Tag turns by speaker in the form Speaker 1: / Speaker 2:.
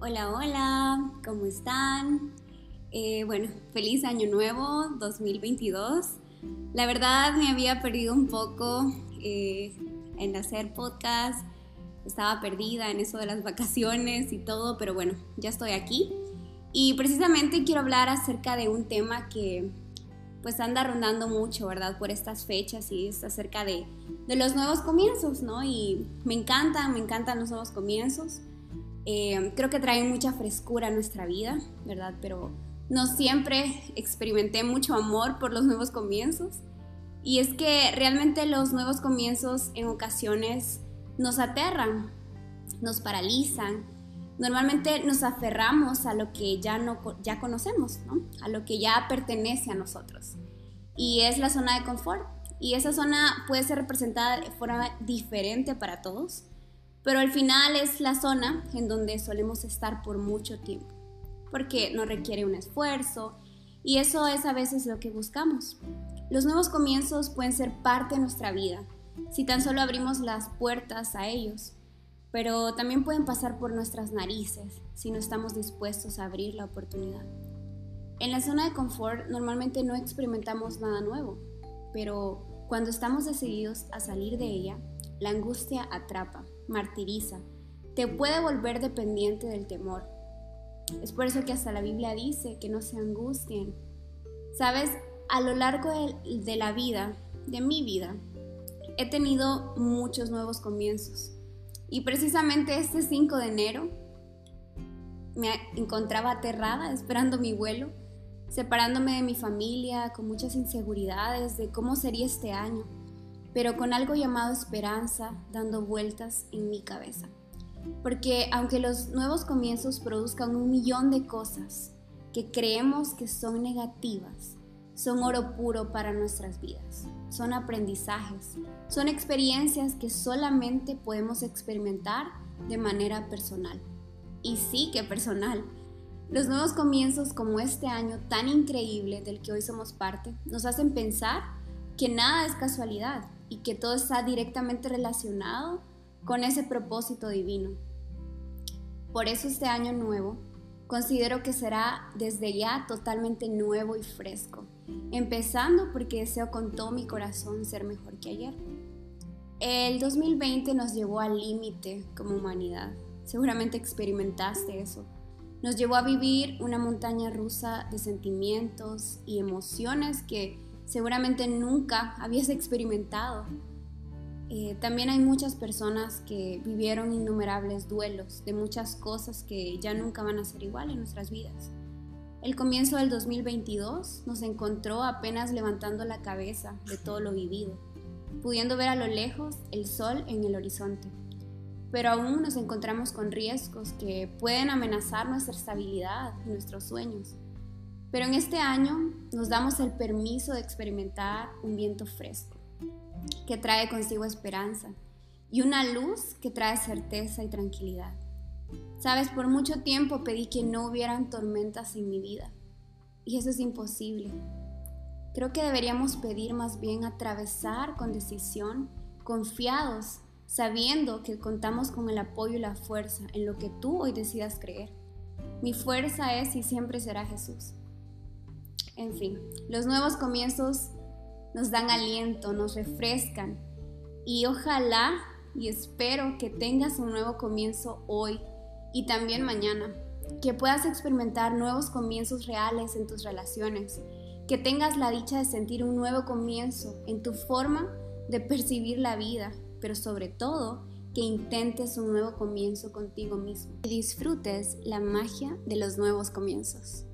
Speaker 1: Hola, hola, ¿cómo están? Eh, bueno, feliz año nuevo 2022. La verdad me había perdido un poco eh, en hacer podcast, estaba perdida en eso de las vacaciones y todo, pero bueno, ya estoy aquí. Y precisamente quiero hablar acerca de un tema que pues anda rondando mucho, ¿verdad? Por estas fechas y es acerca de, de los nuevos comienzos, ¿no? Y me encantan, me encantan los nuevos comienzos. Eh, creo que traen mucha frescura a nuestra vida, ¿verdad? Pero no siempre experimenté mucho amor por los nuevos comienzos. Y es que realmente los nuevos comienzos en ocasiones nos aterran, nos paralizan. Normalmente nos aferramos a lo que ya, no, ya conocemos, ¿no? a lo que ya pertenece a nosotros. Y es la zona de confort. Y esa zona puede ser representada de forma diferente para todos, pero al final es la zona en donde solemos estar por mucho tiempo, porque no requiere un esfuerzo y eso es a veces lo que buscamos. Los nuevos comienzos pueden ser parte de nuestra vida, si tan solo abrimos las puertas a ellos, pero también pueden pasar por nuestras narices si no estamos dispuestos a abrir la oportunidad. En la zona de confort normalmente no experimentamos nada nuevo, pero cuando estamos decididos a salir de ella, la angustia atrapa, martiriza, te puede volver dependiente del temor. Es por eso que hasta la Biblia dice que no se angustien. Sabes, a lo largo de, de la vida, de mi vida, he tenido muchos nuevos comienzos. Y precisamente este 5 de enero me encontraba aterrada esperando mi vuelo, separándome de mi familia, con muchas inseguridades de cómo sería este año, pero con algo llamado esperanza dando vueltas en mi cabeza. Porque aunque los nuevos comienzos produzcan un millón de cosas que creemos que son negativas, son oro puro para nuestras vidas. Son aprendizajes, son experiencias que solamente podemos experimentar de manera personal. Y sí que personal. Los nuevos comienzos como este año tan increíble del que hoy somos parte nos hacen pensar que nada es casualidad y que todo está directamente relacionado con ese propósito divino. Por eso este año nuevo considero que será desde ya totalmente nuevo y fresco, empezando porque deseo con todo mi corazón ser mejor que ayer. El 2020 nos llevó al límite como humanidad, seguramente experimentaste eso. Nos llevó a vivir una montaña rusa de sentimientos y emociones que seguramente nunca habías experimentado eh, también hay muchas personas que vivieron innumerables duelos de muchas cosas que ya nunca van a ser igual en nuestras vidas. El comienzo del 2022 nos encontró apenas levantando la cabeza de todo lo vivido, pudiendo ver a lo lejos el sol en el horizonte. Pero aún nos encontramos con riesgos que pueden amenazar nuestra estabilidad y nuestros sueños. Pero en este año nos damos el permiso de experimentar un viento fresco que trae consigo esperanza y una luz que trae certeza y tranquilidad. Sabes, por mucho tiempo pedí que no hubieran tormentas en mi vida y eso es imposible. Creo que deberíamos pedir más bien atravesar con decisión, confiados, sabiendo que contamos con el apoyo y la fuerza en lo que tú hoy decidas creer. Mi fuerza es y siempre será Jesús. En fin, los nuevos comienzos nos dan aliento, nos refrescan. Y ojalá y espero que tengas un nuevo comienzo hoy y también mañana, que puedas experimentar nuevos comienzos reales en tus relaciones, que tengas la dicha de sentir un nuevo comienzo en tu forma de percibir la vida, pero sobre todo que intentes un nuevo comienzo contigo mismo y disfrutes la magia de los nuevos comienzos.